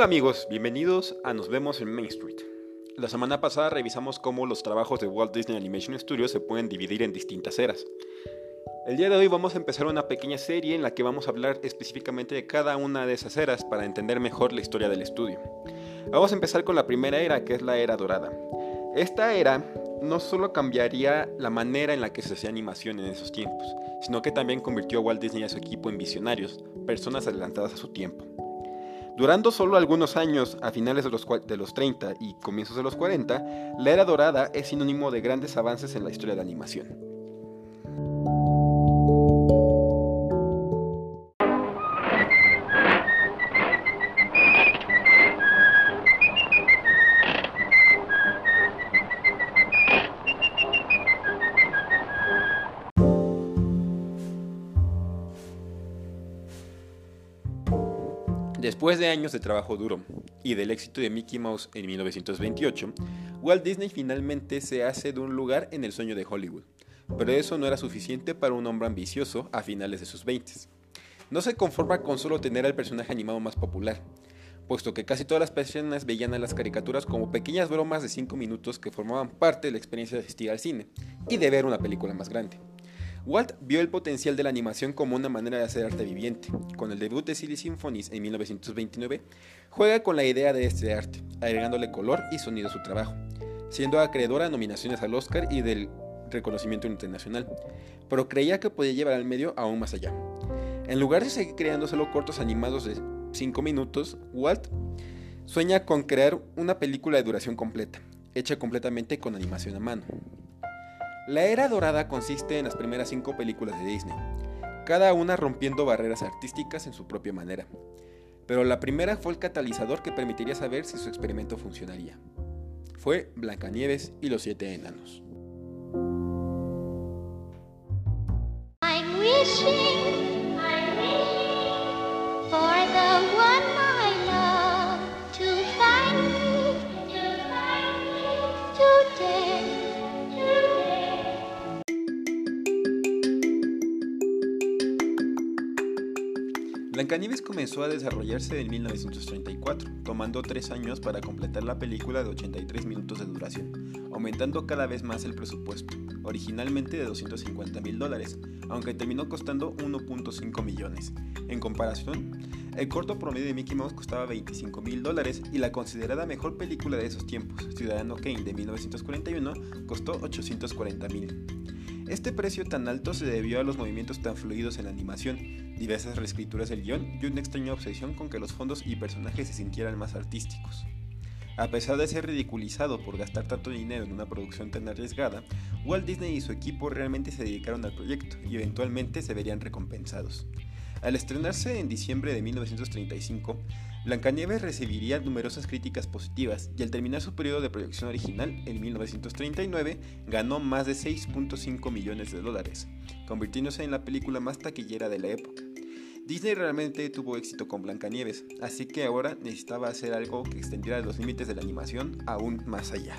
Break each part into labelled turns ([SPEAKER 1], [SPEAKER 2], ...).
[SPEAKER 1] Hola amigos, bienvenidos a Nos vemos en Main Street. La semana pasada revisamos cómo los trabajos de Walt Disney Animation Studios se pueden dividir en distintas eras. El día de hoy vamos a empezar una pequeña serie en la que vamos a hablar específicamente de cada una de esas eras para entender mejor la historia del estudio. Vamos a empezar con la primera era, que es la era dorada. Esta era no solo cambiaría la manera en la que se hacía animación en esos tiempos, sino que también convirtió a Walt Disney y a su equipo en visionarios, personas adelantadas a su tiempo. Durando solo algunos años, a finales de los, de los 30 y comienzos de los 40, la era dorada es sinónimo de grandes avances en la historia de la animación. Después de años de trabajo duro y del éxito de Mickey Mouse en 1928, Walt Disney finalmente se hace de un lugar en el sueño de Hollywood. Pero eso no era suficiente para un hombre ambicioso a finales de sus 20. No se conforma con solo tener al personaje animado más popular, puesto que casi todas las personas veían a las caricaturas como pequeñas bromas de 5 minutos que formaban parte de la experiencia de asistir al cine y de ver una película más grande. Walt vio el potencial de la animación como una manera de hacer arte viviente. Con el debut de Silly Symphonies en 1929, juega con la idea de este arte, agregándole color y sonido a su trabajo, siendo acreedora a nominaciones al Oscar y del reconocimiento internacional, pero creía que podía llevar al medio aún más allá. En lugar de seguir creando solo cortos animados de 5 minutos, Walt sueña con crear una película de duración completa, hecha completamente con animación a mano. La era dorada consiste en las primeras cinco películas de Disney, cada una rompiendo barreras artísticas en su propia manera. Pero la primera fue el catalizador que permitiría saber si su experimento funcionaría. Fue Blancanieves y los siete enanos. Blancanieves comenzó a desarrollarse en 1934, tomando tres años para completar la película de 83 minutos de duración, aumentando cada vez más el presupuesto, originalmente de 250 mil dólares, aunque terminó costando 1.5 millones. En comparación, el corto promedio de Mickey Mouse costaba 25 mil dólares y la considerada mejor película de esos tiempos, Ciudadano Kane de 1941, costó 840 mil. Este precio tan alto se debió a los movimientos tan fluidos en la animación, diversas reescrituras del guion y una extraña obsesión con que los fondos y personajes se sintieran más artísticos. A pesar de ser ridiculizado por gastar tanto dinero en una producción tan arriesgada, Walt Disney y su equipo realmente se dedicaron al proyecto y eventualmente se verían recompensados. Al estrenarse en diciembre de 1935, Blancanieves recibiría numerosas críticas positivas y al terminar su periodo de proyección original en 1939 ganó más de 6.5 millones de dólares, convirtiéndose en la película más taquillera de la época. Disney realmente tuvo éxito con Blancanieves, así que ahora necesitaba hacer algo que extendiera los límites de la animación aún más allá.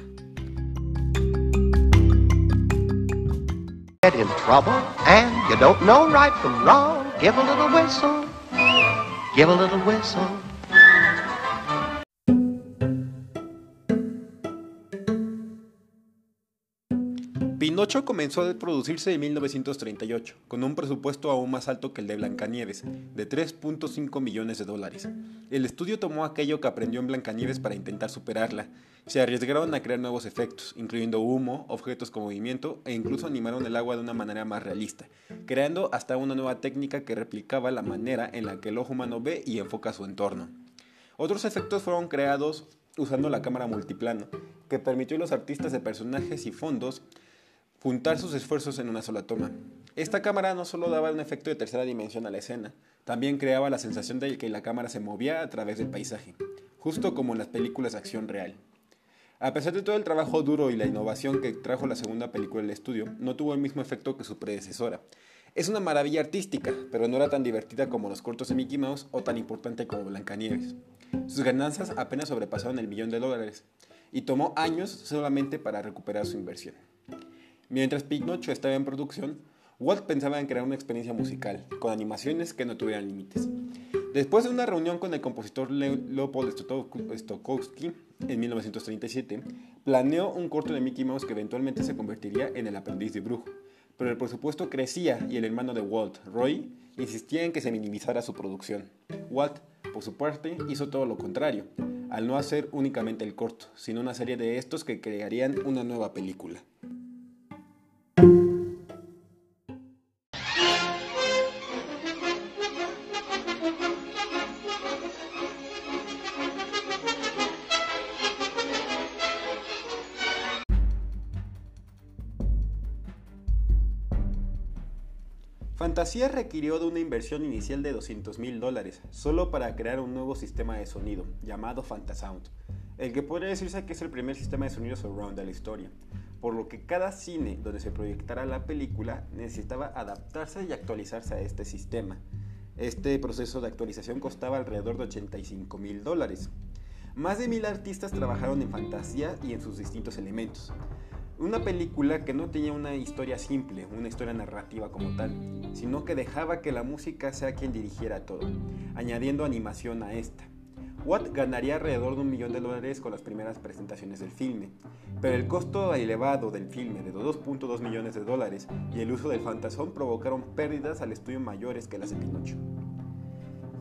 [SPEAKER 1] Give a little whistle. Pinocho comenzó a producirse en 1938, con un presupuesto aún más alto que el de Blancanieves, de 3.5 millones de dólares. El estudio tomó aquello que aprendió en Blancanieves para intentar superarla. Se arriesgaron a crear nuevos efectos, incluyendo humo, objetos con movimiento e incluso animaron el agua de una manera más realista, creando hasta una nueva técnica que replicaba la manera en la que el ojo humano ve y enfoca su entorno. Otros efectos fueron creados usando la cámara multiplano, que permitió a los artistas de personajes y fondos juntar sus esfuerzos en una sola toma. Esta cámara no solo daba un efecto de tercera dimensión a la escena, también creaba la sensación de que la cámara se movía a través del paisaje, justo como en las películas de acción real. A pesar de todo el trabajo duro y la innovación que trajo la segunda película del estudio, no tuvo el mismo efecto que su predecesora. Es una maravilla artística, pero no era tan divertida como los cortos de Mickey Mouse o tan importante como Blancanieves. Sus ganancias apenas sobrepasaron el millón de dólares y tomó años solamente para recuperar su inversión. Mientras Pinocho estaba en producción, Walt pensaba en crear una experiencia musical, con animaciones que no tuvieran límites. Después de una reunión con el compositor Leopold Stokowski en 1937, planeó un corto de Mickey Mouse que eventualmente se convertiría en El aprendiz de brujo. Pero el presupuesto crecía y el hermano de Walt, Roy, insistía en que se minimizara su producción. Walt, por su parte, hizo todo lo contrario, al no hacer únicamente el corto, sino una serie de estos que crearían una nueva película. Fantasía requirió de una inversión inicial de 200 mil dólares, solo para crear un nuevo sistema de sonido, llamado Fantasound, el que podría decirse que es el primer sistema de sonido surround de la historia, por lo que cada cine donde se proyectara la película necesitaba adaptarse y actualizarse a este sistema. Este proceso de actualización costaba alrededor de 85 mil dólares. Más de mil artistas trabajaron en fantasía y en sus distintos elementos. Una película que no tenía una historia simple, una historia narrativa como tal, sino que dejaba que la música sea quien dirigiera todo, añadiendo animación a esta. Watt ganaría alrededor de un millón de dólares con las primeras presentaciones del filme, pero el costo elevado del filme de 2.2 millones de dólares y el uso del fantasón provocaron pérdidas al estudio mayores que las de Pinocho.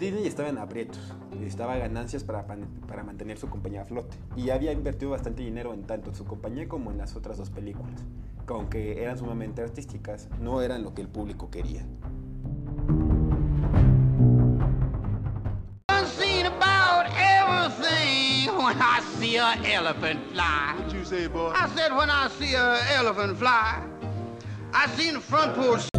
[SPEAKER 1] Disney estaba en aprietos, necesitaba ganancias para, para mantener su compañía a flote y había invertido bastante dinero en tanto en su compañía como en las otras dos películas, que aunque eran sumamente artísticas, no eran lo que el público quería. when I see an elephant fly. What you say, boy? I said when I see an elephant fly. I seen the front porch.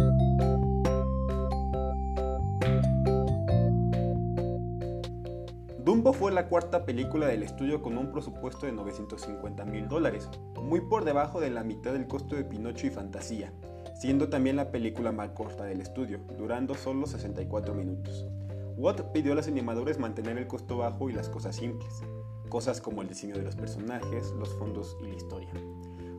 [SPEAKER 1] Dumbo fue la cuarta película del estudio con un presupuesto de 950 mil dólares, muy por debajo de la mitad del costo de Pinocho y Fantasía, siendo también la película más corta del estudio, durando solo 64 minutos. Watt pidió a los animadores mantener el costo bajo y las cosas simples, cosas como el diseño de los personajes, los fondos y la historia.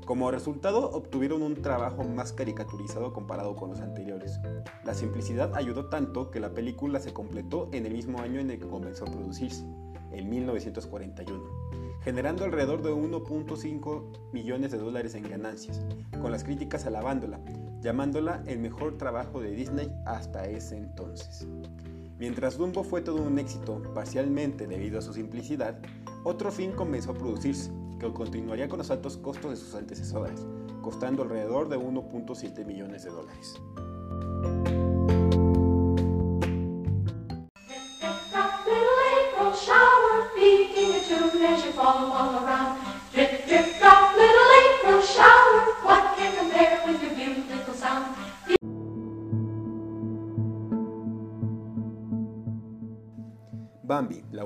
[SPEAKER 1] Como resultado, obtuvieron un trabajo más caricaturizado comparado con los anteriores. La simplicidad ayudó tanto que la película se completó en el mismo año en el que comenzó a producirse, en 1941, generando alrededor de 1.5 millones de dólares en ganancias, con las críticas alabándola, llamándola el mejor trabajo de Disney hasta ese entonces. Mientras Dumbo fue todo un éxito, parcialmente debido a su simplicidad, otro film comenzó a producirse, que continuaría con los altos costos de sus antecesores, costando alrededor de 1.7 millones de dólares.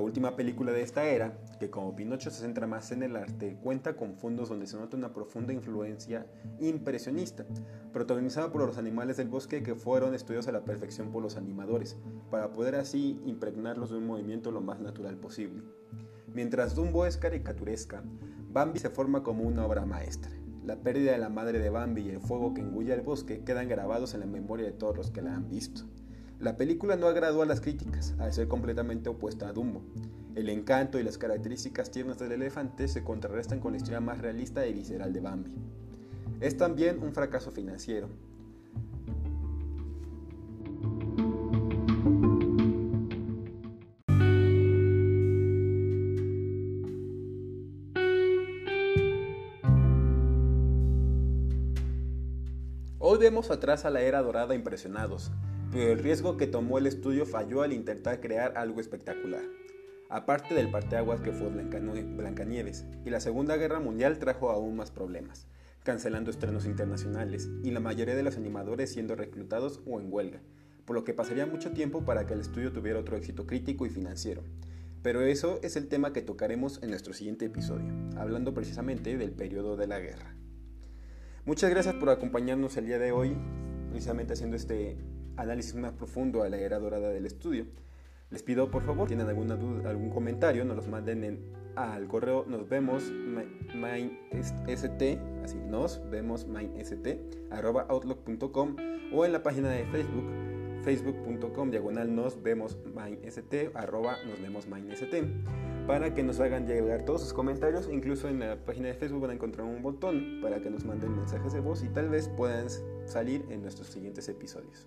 [SPEAKER 1] Última película de esta era, que como Pinocho se centra más en el arte, cuenta con fondos donde se nota una profunda influencia impresionista, protagonizada por los animales del bosque que fueron estudiados a la perfección por los animadores, para poder así impregnarlos de un movimiento lo más natural posible. Mientras Dumbo es caricaturesca, Bambi se forma como una obra maestra. La pérdida de la madre de Bambi y el fuego que engulla el bosque quedan grabados en la memoria de todos los que la han visto. La película no agradó a las críticas, al ser completamente opuesta a Dumbo. El encanto y las características tiernas del elefante se contrarrestan con la historia más realista y visceral de Bambi. Es también un fracaso financiero. Hoy vemos atrás a la era dorada impresionados, pero el riesgo que tomó el estudio falló al intentar crear algo espectacular. Aparte del parteaguas que fue Blancanieves, y la Segunda Guerra Mundial trajo aún más problemas, cancelando estrenos internacionales y la mayoría de los animadores siendo reclutados o en huelga, por lo que pasaría mucho tiempo para que el estudio tuviera otro éxito crítico y financiero. Pero eso es el tema que tocaremos en nuestro siguiente episodio, hablando precisamente del periodo de la guerra. Muchas gracias por acompañarnos el día de hoy, precisamente haciendo este análisis más profundo a la era dorada del estudio. Les pido por favor, si tienen alguna duda, algún comentario, nos los manden al correo nos vemos mindst, así nos vemos mindst, arroba outlook.com o en la página de Facebook facebook.com diagonal nos vemos mindst arroba nos vemos mindst para que nos hagan llegar todos sus comentarios. Incluso en la página de Facebook van a encontrar un botón para que nos manden mensajes de voz y tal vez puedan salir en nuestros siguientes episodios.